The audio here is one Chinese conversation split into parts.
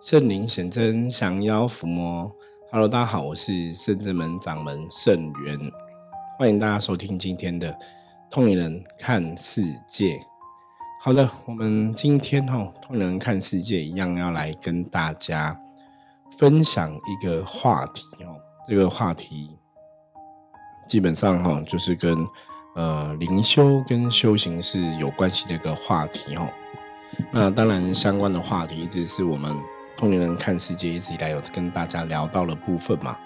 圣灵显真，降妖伏魔。Hello，大家好，我是圣正门掌门圣元，欢迎大家收听今天的通灵人看世界。好的，我们今天哈通灵人看世界一样要来跟大家分享一个话题哦。这个话题基本上哈就是跟呃灵修跟修行是有关系的一个话题哈。那当然相关的话题一直是我们。通灵人看世界一直以来有跟大家聊到的部分嘛？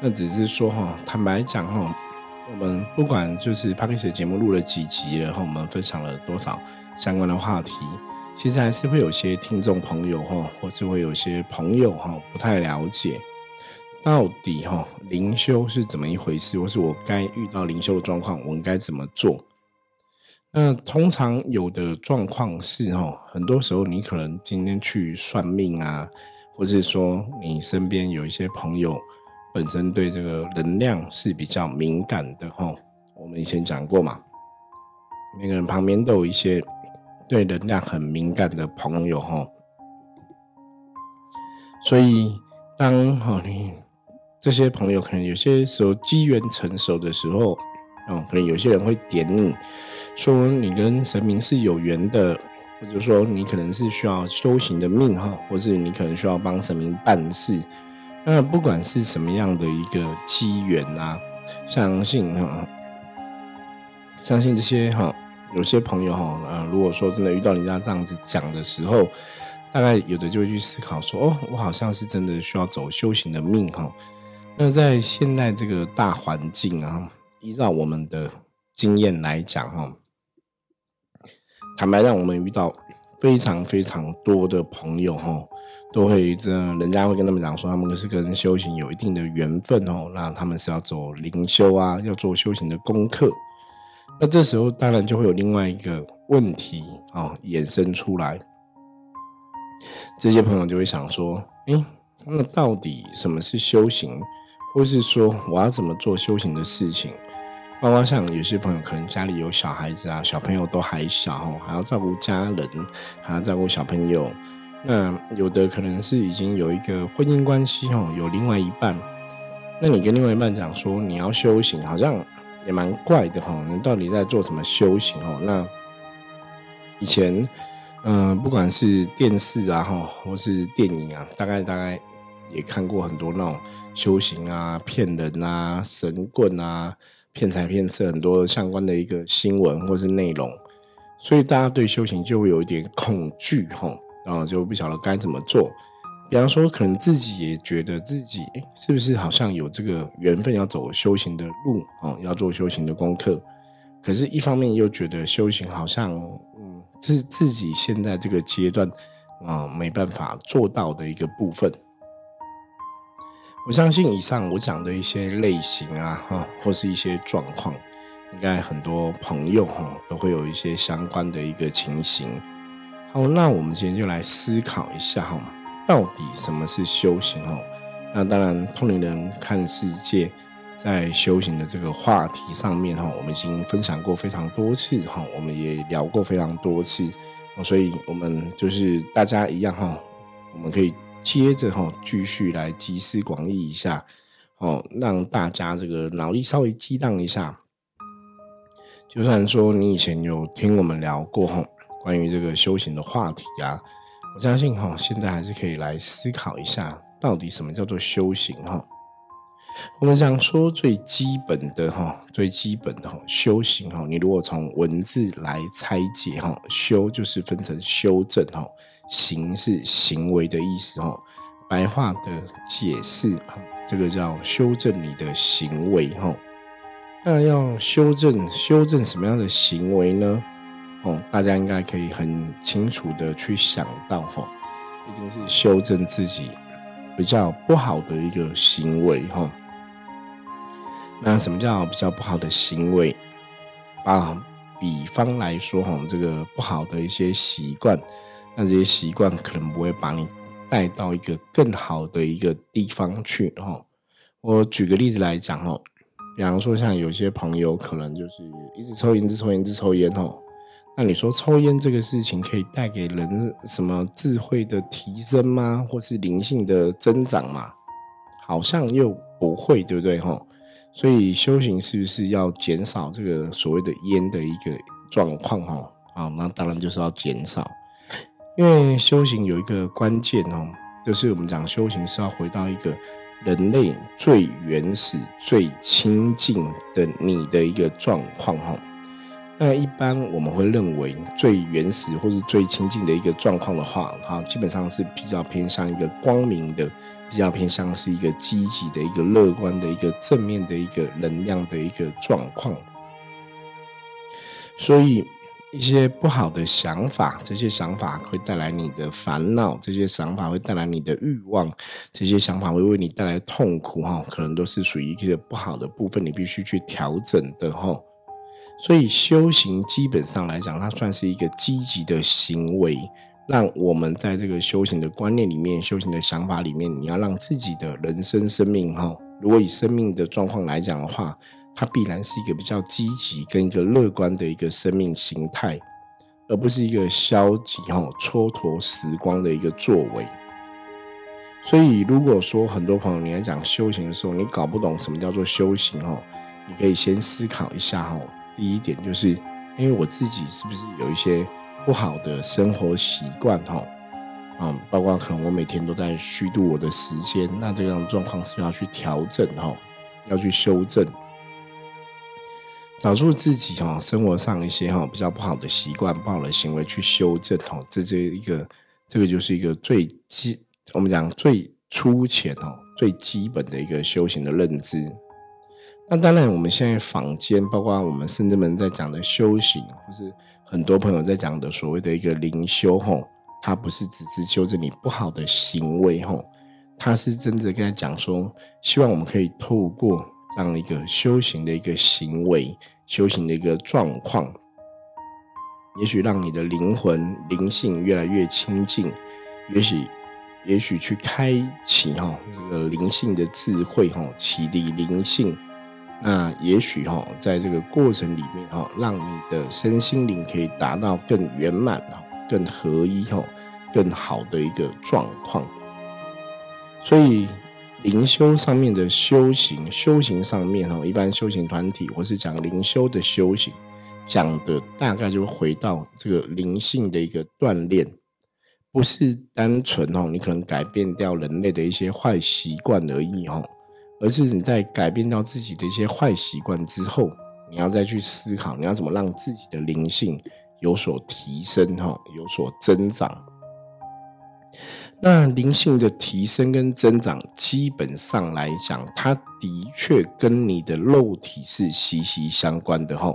那只是说哈，坦白讲哈，我们不管就是 p a r k e 节目录了几集，然后我们分享了多少相关的话题，其实还是会有些听众朋友哈，或是会有些朋友哈不太了解到底哈灵修是怎么一回事，或是我该遇到灵修的状况，我应该怎么做？那通常有的状况是哦，很多时候你可能今天去算命啊，或是说你身边有一些朋友本身对这个能量是比较敏感的哈。我们以前讲过嘛，每个人旁边都有一些对能量很敏感的朋友哈。所以当哈你这些朋友可能有些时候机缘成熟的时候。哦，可能有些人会点你，说你跟神明是有缘的，或者说你可能是需要修行的命哈，或是你可能需要帮神明办事。那不管是什么样的一个机缘啊，相信哈，相信这些哈，有些朋友哈，呃，如果说真的遇到人家这样子讲的时候，大概有的就会去思考说，哦，我好像是真的需要走修行的命哈。那在现在这个大环境啊。依照我们的经验来讲，哈，坦白让我们遇到非常非常多的朋友，哈，都会这人家会跟他们讲说，他们是跟修行有一定的缘分，哦，那他们是要走灵修啊，要做修行的功课。那这时候当然就会有另外一个问题啊衍生出来，这些朋友就会想说，哎，那到底什么是修行，或是说我要怎么做修行的事情？包括像有些朋友可能家里有小孩子啊，小朋友都还小还要照顾家人，还要照顾小朋友。那有的可能是已经有一个婚姻关系哦，有另外一半。那你跟另外一半讲说你要修行，好像也蛮怪的哈。你到底在做什么修行哦？那以前嗯，不管是电视啊哈，或是电影啊，大概大概也看过很多那种修行啊、骗人啊、神棍啊。骗财骗色很多相关的一个新闻或是内容，所以大家对修行就会有一点恐惧哈，然后就不晓得该怎么做。比方说，可能自己也觉得自己是不是好像有这个缘分要走修行的路哦，要做修行的功课，可是一方面又觉得修行好像嗯，是自己现在这个阶段啊没办法做到的一个部分。我相信以上我讲的一些类型啊，哈，或是一些状况，应该很多朋友哈都会有一些相关的一个情形。好，那我们今天就来思考一下哈，到底什么是修行哈？那当然，通灵人看世界在修行的这个话题上面哈，我们已经分享过非常多次哈，我们也聊过非常多次，所以我们就是大家一样哈，我们可以。接着哈，继续来集思广益一下，哦，让大家这个脑力稍微激荡一下。就算说你以前有听我们聊过哈，关于这个修行的话题啊，我相信哈，现在还是可以来思考一下，到底什么叫做修行哈。我们想说最基本的哈，最基本的哈，修行哈，你如果从文字来拆解哈，修就是分成修正哈。行是行为的意思哦，白话的解释，这个叫修正你的行为哦。那要修正修正什么样的行为呢？哦，大家应该可以很清楚的去想到哦，一定是修正自己比较不好的一个行为哈。那什么叫比较不好的行为？啊，比方来说哈，这个不好的一些习惯。那这些习惯可能不会把你带到一个更好的一个地方去哈。我举个例子来讲哈，比方说像有些朋友可能就是一直抽烟、一直抽烟、一直抽烟哈，那你说抽烟这个事情可以带给人什么智慧的提升吗？或是灵性的增长吗？好像又不会，对不对？哈，所以修行是不是要减少这个所谓的烟的一个状况？哈，啊，那当然就是要减少，因为修行有一个关键哦，就是我们讲修行是要回到一个人类最原始、最亲近的你的一个状况，哈。那一般我们会认为最原始或是最亲近的一个状况的话，哈，基本上是比较偏向一个光明的，比较偏向是一个积极的一个乐观的一个正面的一个能量的一个状况。所以一些不好的想法，这些想法会带来你的烦恼，这些想法会带来你的欲望，这些想法会为你带来痛苦，哈，可能都是属于一个不好的部分，你必须去调整的，哈。所以修行基本上来讲，它算是一个积极的行为，让我们在这个修行的观念里面、修行的想法里面，你要让自己的人生生命哈，如果以生命的状况来讲的话，它必然是一个比较积极跟一个乐观的一个生命形态，而不是一个消极哈、蹉跎时光的一个作为。所以，如果说很多朋友你来讲修行的时候，你搞不懂什么叫做修行哦，你可以先思考一下哈。第一点就是，因为我自己是不是有一些不好的生活习惯哈，嗯，包括可能我每天都在虚度我的时间，那这样状况是要去调整哈，要去修正，找出自己哈生活上一些哈比较不好的习惯、不好的行为去修正哈，这这一个这个就是一个最基，我们讲最粗浅哦、最基本的一个修行的认知。那当然，我们现在坊间，包括我们圣至们在讲的修行，或是很多朋友在讲的所谓的一个灵修，吼，它不是只是纠正你不好的行为，吼，它是真的跟他讲说，希望我们可以透过这样一个修行的一个行为，修行的一个状况，也许让你的灵魂灵性越来越亲近，也许，也许去开启哈这个灵性的智慧，哈，启迪灵性。那也许哈，在这个过程里面哈，让你的身心灵可以达到更圆满、哈、更合一、哈、更好的一个状况。所以灵修上面的修行，修行上面哈，一般修行团体或是讲灵修的修行，讲的大概就回到这个灵性的一个锻炼，不是单纯哦，你可能改变掉人类的一些坏习惯而已哈。而是你在改变到自己的一些坏习惯之后，你要再去思考，你要怎么让自己的灵性有所提升，哈，有所增长。那灵性的提升跟增长，基本上来讲，它的确跟你的肉体是息息相关的，哈。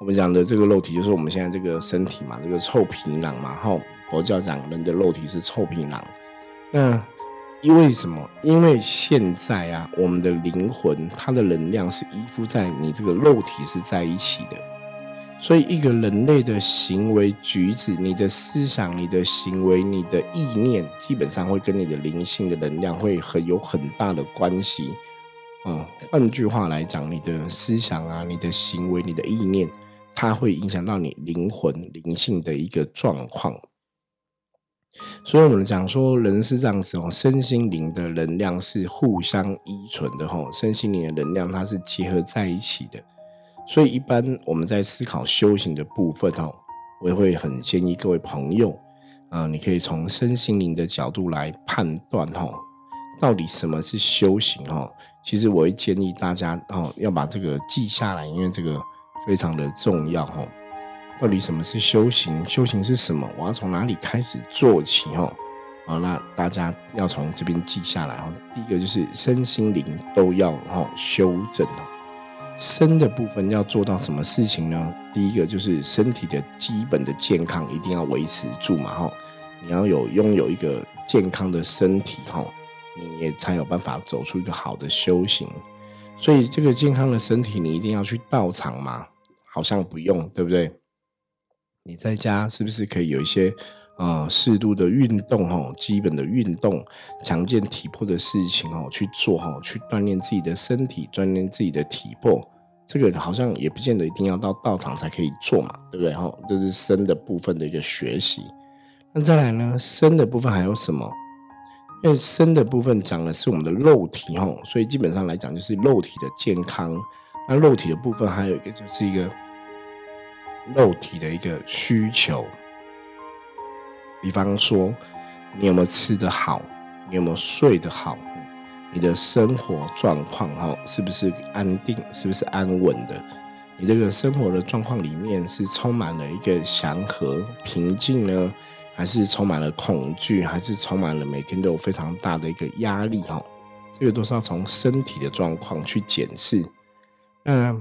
我们讲的这个肉体，就是我们现在这个身体嘛，这个臭皮囊嘛，哈。佛教讲人的肉体是臭皮囊，那。因为什么？因为现在啊，我们的灵魂它的能量是依附在你这个肉体是在一起的，所以一个人类的行为举止、你的思想、你的行为、你的意念，基本上会跟你的灵性的能量会很有很大的关系。嗯，换句话来讲，你的思想啊、你的行为、你的意念，它会影响到你灵魂灵性的一个状况。所以，我们讲说，人是这样子哦，身心灵的能量是互相依存的哈，身心灵的能量它是结合在一起的。所以，一般我们在思考修行的部分哦，我也会很建议各位朋友啊，你可以从身心灵的角度来判断哈，到底什么是修行哈。其实，我会建议大家哦，要把这个记下来，因为这个非常的重要哈。到底什么是修行？修行是什么？我要从哪里开始做起？哦，好，那大家要从这边记下来哦。第一个就是身心灵都要哈修正哦。身的部分要做到什么事情呢？第一个就是身体的基本的健康一定要维持住嘛哈。你要有拥有一个健康的身体哈，你也才有办法走出一个好的修行。所以这个健康的身体，你一定要去道场吗？好像不用，对不对？你在家是不是可以有一些啊适度的运动哈，基本的运动、强健体魄的事情哦去做哈，去锻炼自己的身体，锻炼自己的体魄这个好像也不见得一定要到道场才可以做嘛，对不对？哈，这是身的部分的一个学习。那再来呢，身的部分还有什么？因为身的部分讲的是我们的肉体，哈，所以基本上来讲就是肉体的健康。那肉体的部分还有一个就是一个肉体的一个需求，比方说你有没有吃得好，你有没有睡得好。你的生活状况哈，是不是安定？是不是安稳的？你这个生活的状况里面是充满了一个祥和平静呢，还是充满了恐惧？还是充满了每天都有非常大的一个压力哈？这个都是要从身体的状况去检视。那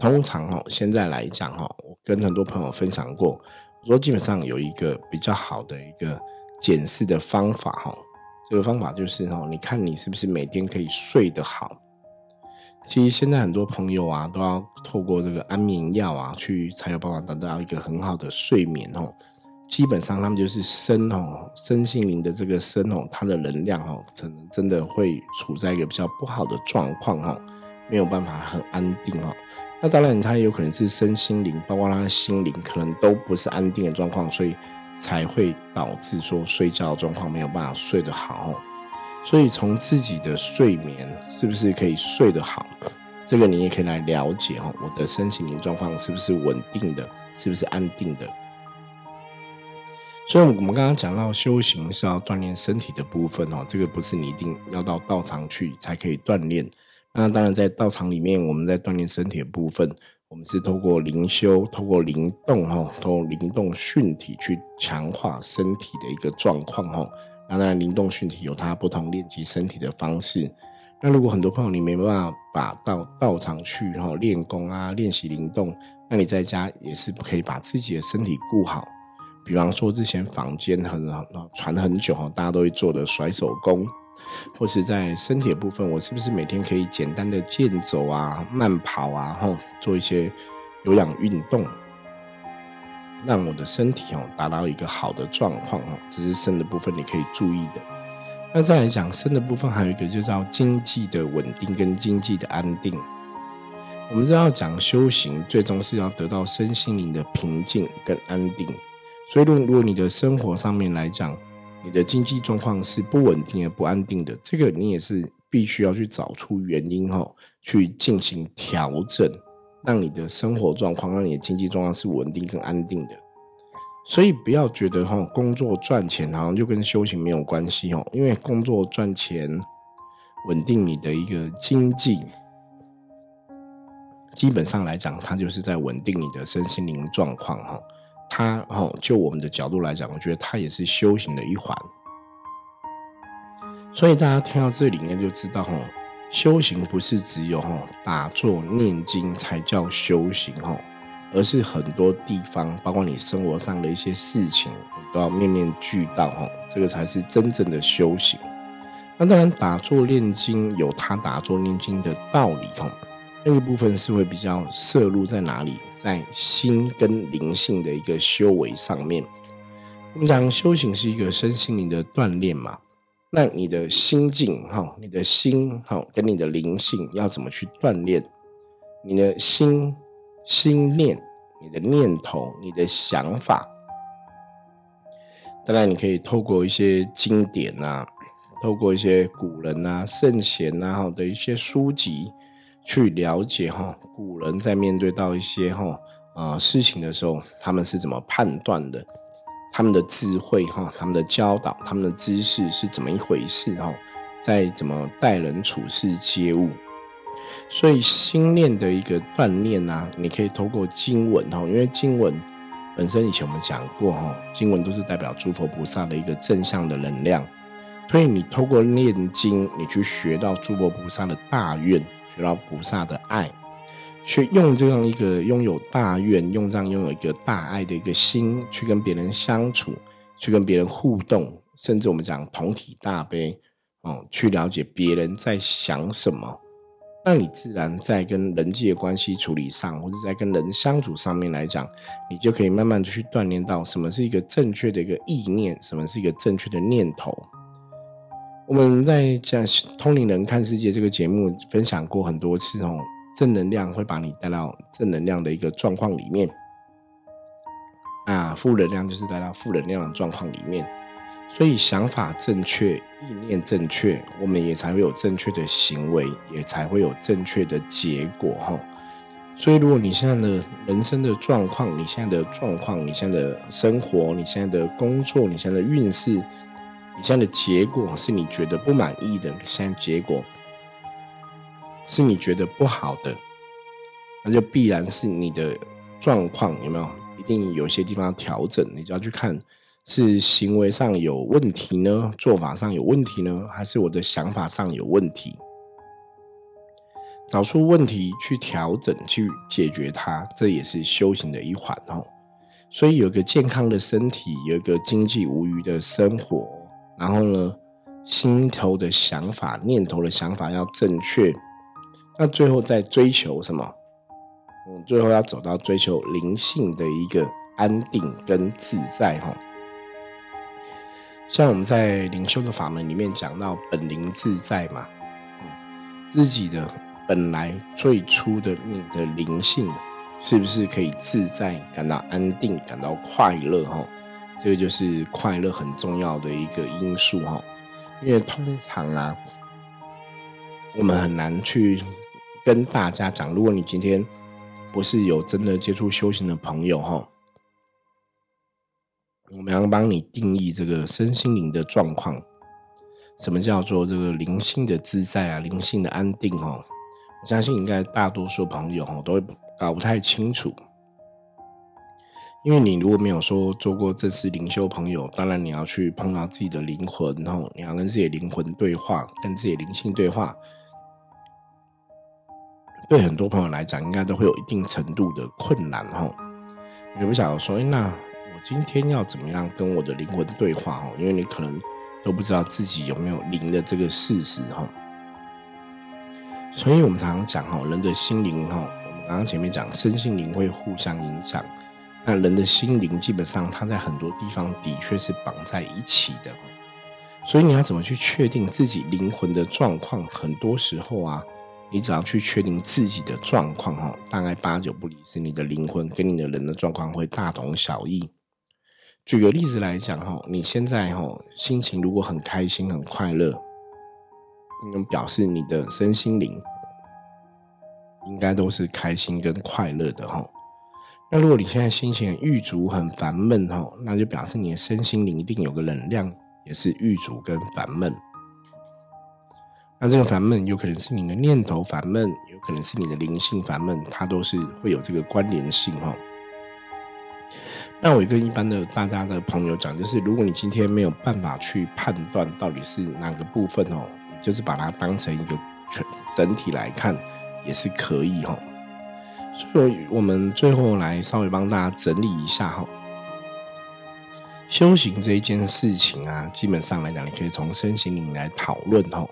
通常哈，现在来讲哈，我跟很多朋友分享过，我说基本上有一个比较好的一个检视的方法哈。这个方法就是哦，你看你是不是每天可以睡得好？其实现在很多朋友啊，都要透过这个安眠药啊，去才有办法得到一个很好的睡眠哦。基本上他们就是身哦，身心灵的这个身哦，它的能量哦，可能真的会处在一个比较不好的状况哈，没有办法很安定哦。那当然，他也有可能是身心灵，包括他的心灵，可能都不是安定的状况，所以。才会导致说睡觉状况没有办法睡得好，所以从自己的睡眠是不是可以睡得好，这个你也可以来了解哦。我的身心灵状况是不是稳定的，是不是安定的？所以，我们刚刚讲到修行是要锻炼身体的部分哦，这个不是你一定要到道场去才可以锻炼。那当然，在道场里面，我们在锻炼身体的部分。我们是透过灵修，透过灵动，哈，透过灵动训体去强化身体的一个状况，哈。当然，灵动训体有它不同练习身体的方式。那如果很多朋友你没办法把到道场去，哈，练功啊，练习灵动，那你在家也是不可以把自己的身体顾好。比方说，之前房间很传很久，哈，大家都会做的甩手功。或是在身体的部分，我是不是每天可以简单的健走啊、慢跑啊，吼，做一些有氧运动，让我的身体哦达到一个好的状况哦。这是身的部分你可以注意的。那再来讲身的部分，还有一个就叫经济的稳定跟经济的安定。我们知道讲修行，最终是要得到身心灵的平静跟安定。所以，如果你的生活上面来讲，你的经济状况是不稳定的、不安定的，这个你也是必须要去找出原因哈，去进行调整，让你的生活状况、让你的经济状况是稳定跟安定的。所以不要觉得哈，工作赚钱好像就跟修行没有关系哦，因为工作赚钱稳定你的一个经济，基本上来讲，它就是在稳定你的身心灵状况哈。它哦，就我们的角度来讲，我觉得它也是修行的一环。所以大家听到这里面就知道哈，修行不是只有哈打坐念经才叫修行哈，而是很多地方，包括你生活上的一些事情，都要面面俱到哈，这个才是真正的修行。那当然，打坐念经有它打坐念经的道理哈。那个部分是会比较摄入在哪里，在心跟灵性的一个修为上面。我们讲修行是一个身心灵的锻炼嘛，那你的心境哈，你的心哈，跟你的灵性要怎么去锻炼？你的心心念，你的念头，你的想法，当然你可以透过一些经典啊，透过一些古人啊、圣贤啊的一些书籍。去了解哈，古人在面对到一些哈啊事情的时候，他们是怎么判断的？他们的智慧哈，他们的教导，他们的知识是怎么一回事哈？在怎么待人处事接物？所以心念的一个锻炼呢，你可以透过经文哈，因为经文本身以前我们讲过哈，经文都是代表诸佛菩萨的一个正向的能量，所以你透过念经，你去学到诸佛菩萨的大愿。学到菩萨的爱，去用这样一个拥有大愿、用这样拥有一个大爱的一个心，去跟别人相处，去跟别人互动，甚至我们讲同体大悲，哦，去了解别人在想什么，那你自然在跟人际的关系处理上，或者在跟人相处上面来讲，你就可以慢慢的去锻炼到什么是一个正确的一个意念，什么是一个正确的念头。我们在讲《通灵人看世界》这个节目分享过很多次哦，正能量会把你带到正能量的一个状况里面，啊，负能量就是带到负能量的状况里面。所以想法正确，意念正确，我们也才会有正确的行为，也才会有正确的结果，哈。所以，如果你现在的人生的状况，你现在的状况，你现在的生活，你现在的工作，你现在的运势，你现在的结果是你觉得不满意的，现在结果是你觉得不好的，那就必然是你的状况有没有一定有些地方要调整，你就要去看是行为上有问题呢，做法上有问题呢，还是我的想法上有问题？找出问题去调整去解决它，这也是修行的一环哦。所以有个健康的身体，有一个经济无余的生活，然后呢，心头的想法、念头的想法要正确。那最后再追求什么？嗯，最后要走到追求灵性的一个安定跟自在哈。像我们在灵修的法门里面讲到本灵自在嘛，自己的。本来最初的你的灵性，是不是可以自在、感到安定、感到快乐？哈，这个就是快乐很重要的一个因素哈。因为通常啊，我们很难去跟大家讲，如果你今天不是有真的接触修行的朋友哈，我们要帮你定义这个身心灵的状况，什么叫做这个灵性的自在啊，灵性的安定哈。相信应该大多数朋友哈都会搞不太清楚，因为你如果没有说做过正式灵修朋友，当然你要去碰到自己的灵魂，然后你要跟自己的灵魂对话，跟自己的灵性对话，对很多朋友来讲，应该都会有一定程度的困难哈。你不晓得说，那我今天要怎么样跟我的灵魂对话哈？因为你可能都不知道自己有没有灵的这个事实哈。所以我们常常讲哈，人的心灵哈，我们刚刚前面讲身心灵会互相影响。那人的心灵基本上，它在很多地方的确是绑在一起的。所以你要怎么去确定自己灵魂的状况？很多时候啊，你只要去确定自己的状况哈，大概八九不离十，你的灵魂跟你的人的状况会大同小异。举个例子来讲哈，你现在哈心情如果很开心、很快乐。能表示你的身心灵应该都是开心跟快乐的哈。那如果你现在心情很郁卒、很烦闷哈，那就表示你的身心灵一定有个能量也是郁卒跟烦闷。那这个烦闷有可能是你的念头烦闷，有可能是你的灵性烦闷，它都是会有这个关联性哈。那我跟一般的大家的朋友讲，就是如果你今天没有办法去判断到底是哪个部分哦。就是把它当成一个全整体来看，也是可以哈。所以，我们最后来稍微帮大家整理一下哈。修行这一件事情啊，基本上来讲，你可以从身心灵来讨论哈。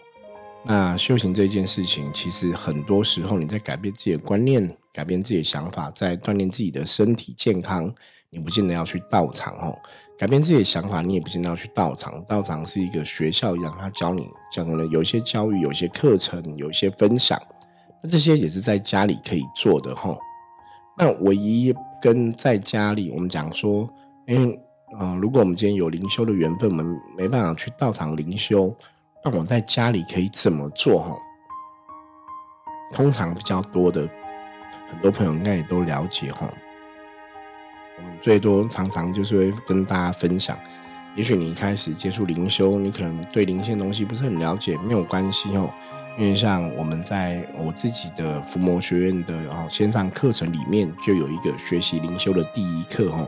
那修行这件事情，其实很多时候你在改变自己的观念，改变自己的想法，在锻炼自己的身体健康。你不见得要去道场哦，改变自己的想法，你也不见得要去道场。道场是一个学校一样，他教你讲可能有一些教育，有一些课程，有一些分享。那这些也是在家里可以做的哈。那唯一跟在家里，我们讲说，因为嗯，如果我们今天有灵修的缘分，我们没办法去道场灵修，那我在家里可以怎么做哈？通常比较多的，很多朋友应该也都了解哈。最多常常就是会跟大家分享，也许你一开始接触灵修，你可能对灵性东西不是很了解，没有关系哦。因为像我们在我自己的伏魔学院的哦线上课程里面，就有一个学习灵修的第一课哦，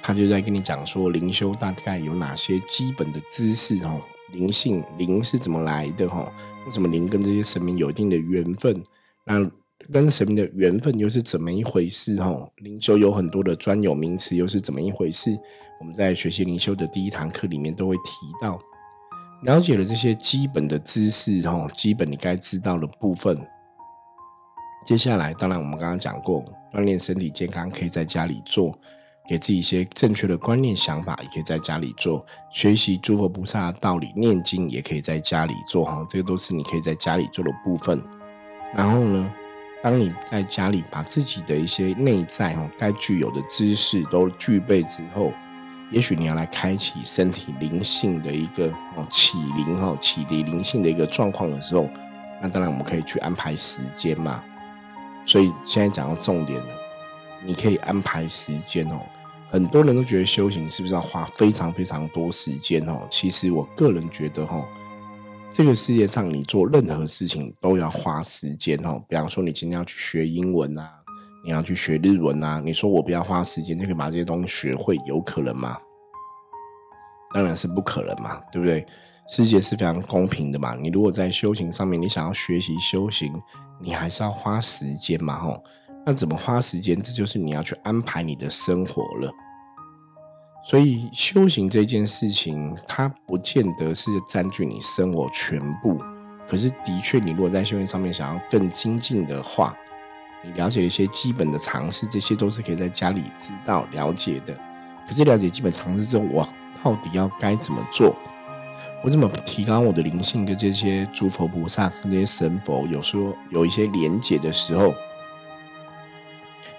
他就在跟你讲说灵修大概有哪些基本的知识哦，灵性灵是怎么来的哈？为什么灵跟这些神明有一定的缘分？那跟神明的缘分又是怎么一回事？哈，灵修有很多的专有名词，又是怎么一回事？我们在学习灵修的第一堂课里面都会提到，了解了这些基本的知识，哈，基本你该知道的部分。接下来，当然我们刚刚讲过，锻炼身体健康可以在家里做，给自己一些正确的观念想法，也可以在家里做。学习诸佛菩萨的道理，念经也可以在家里做，哈，这个都是你可以在家里做的部分。然后呢？当你在家里把自己的一些内在哦该具有的知识都具备之后，也许你要来开启身体灵性的一个哦启灵哦启迪灵性的一个状况的时候，那当然我们可以去安排时间嘛。所以现在讲到重点了，你可以安排时间哦。很多人都觉得修行是不是要花非常非常多时间哦？其实我个人觉得哦。这个世界上，你做任何事情都要花时间哦。比方说，你今天要去学英文啊，你要去学日文啊，你说我不要花时间就可以把这些东西学会，有可能吗？当然是不可能嘛，对不对？世界是非常公平的嘛。你如果在修行上面，你想要学习修行，你还是要花时间嘛，吼。那怎么花时间？这就是你要去安排你的生活了。所以修行这件事情，它不见得是占据你生活全部。可是，的确，你如果在修行上面想要更精进的话，你了解一些基本的常识，这些都是可以在家里知道了解的。可是，了解基本常识之后，我到底要该怎么做？我怎么提高我的灵性？跟这些诸佛菩萨、跟这些神佛，有时候有一些连结的时候，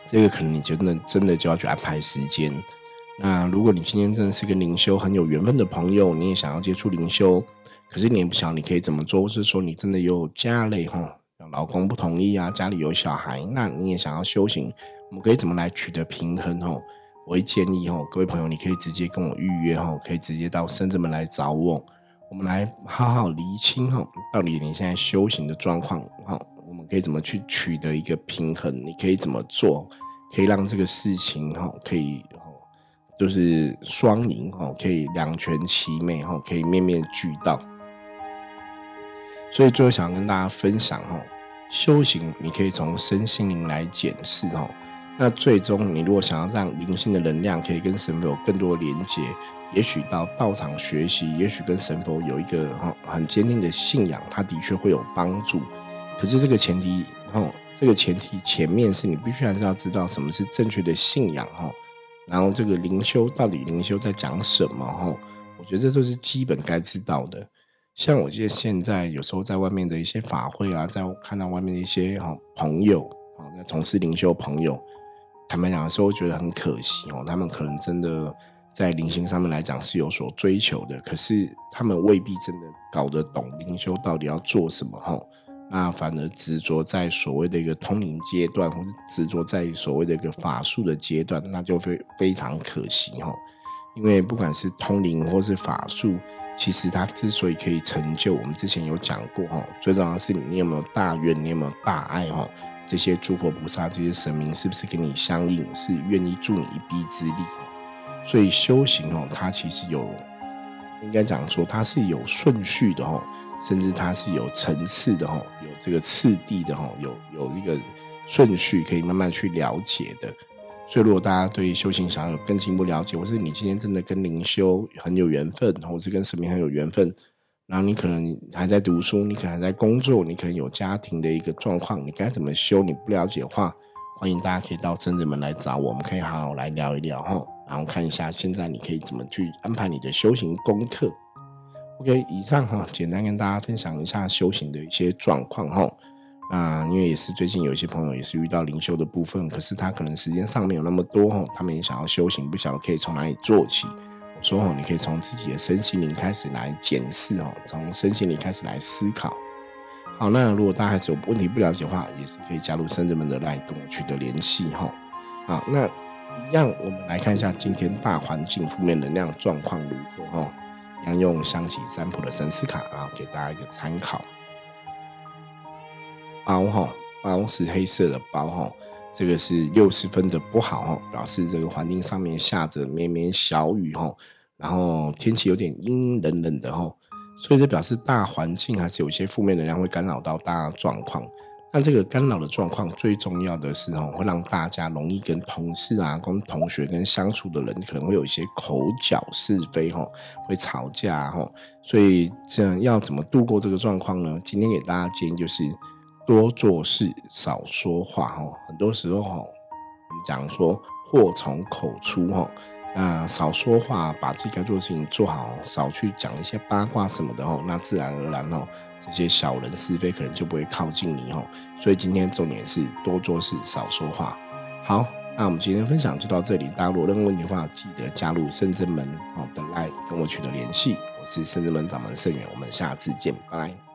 这个可能你真的真的就要去安排时间。那如果你今天真的是跟灵修很有缘分的朋友，你也想要接触灵修，可是你也不晓得你可以怎么做，或是说你真的有家累哈，老公不同意啊，家里有小孩，那你也想要修行，我们可以怎么来取得平衡哦？我会建议哦，各位朋友，你可以直接跟我预约哦，可以直接到深圳门来找我，我们来好好厘清哦，到底你现在修行的状况哦，我们可以怎么去取得一个平衡？你可以怎么做，可以让这个事情哦，可以哦。就是双赢哦，可以两全其美哦，可以面面俱到。所以最后想跟大家分享哦，修行你可以从身心灵来检视哦。那最终你如果想要让灵性的能量可以跟神佛有更多连接，也许到道场学习，也许跟神佛有一个哈很坚定的信仰，它的确会有帮助。可是这个前提哦，这个前提前面是你必须还是要知道什么是正确的信仰哈。然后这个灵修到底灵修在讲什么？哈，我觉得这都是基本该知道的。像我记得现在有时候在外面的一些法会啊，在看到外面的一些哈朋友啊，在从事灵修朋友，坦白讲的时候，觉得很可惜哦。他们可能真的在灵性上面来讲是有所追求的，可是他们未必真的搞得懂灵修到底要做什么哈。那反而执着在所谓的一个通灵阶段，或者执着在所谓的一个法术的阶段，那就非非常可惜哈。因为不管是通灵或是法术，其实它之所以可以成就，我们之前有讲过哈，最重要的是你有没有大愿，你有没有大爱哈。这些诸佛菩萨、这些神明是不是跟你相应，是愿意助你一臂之力？所以修行哦，它其实有，应该讲说它是有顺序的哈。甚至它是有层次的哈，有这个次第的哈，有有一个顺序可以慢慢去了解的。所以，如果大家对修行想要有更进一步了解，或是你今天真的跟灵修很有缘分，或是跟神明很有缘分，然后你可能还在读书，你可能还在工作，你可能有家庭的一个状况，你该怎么修你不了解的话，欢迎大家可以到真人们来找我，我们可以好好来聊一聊哈，然后看一下现在你可以怎么去安排你的修行功课。OK，以上哈，简单跟大家分享一下修行的一些状况哈。那因为也是最近有一些朋友也是遇到灵修的部分，可是他可能时间上没有那么多哈，他们也想要修行，不晓得可以从哪里做起。我说哈，你可以从自己的身心灵开始来检视哦，从身心灵开始来思考。好，那如果大家还有问题不了解的话，也是可以加入深圳门的来跟我取得联系哈。好，那一样我们来看一下今天大环境负面能量状况如何哈。要用香起三普的神思卡啊，给大家一个参考。包哈，包是黑色的包哈，这个是六十分的不好哈，表示这个环境上面下着绵绵小雨哈，然后天气有点阴冷冷的哈，所以这表示大环境还是有一些负面能量会干扰到大家状况。那这个干扰的状况最重要的是哦，会让大家容易跟同事啊、跟同学、跟相处的人可能会有一些口角是非哈，会吵架哈。所以这样要怎么度过这个状况呢？今天给大家建议就是多做事，少说话哈。很多时候哈，我们讲说祸从口出哈，那少说话，把自己该做的事情做好，少去讲一些八卦什么的哦，那自然而然哦，这些小人是非可能就不会靠近你哦。所以今天重点是多做事，少说话。好，那我们今天分享就到这里。大家如果任何问题的话，记得加入圣真门哦的来跟我取得联系。我是圣真门掌门圣远，我们下次见，拜拜。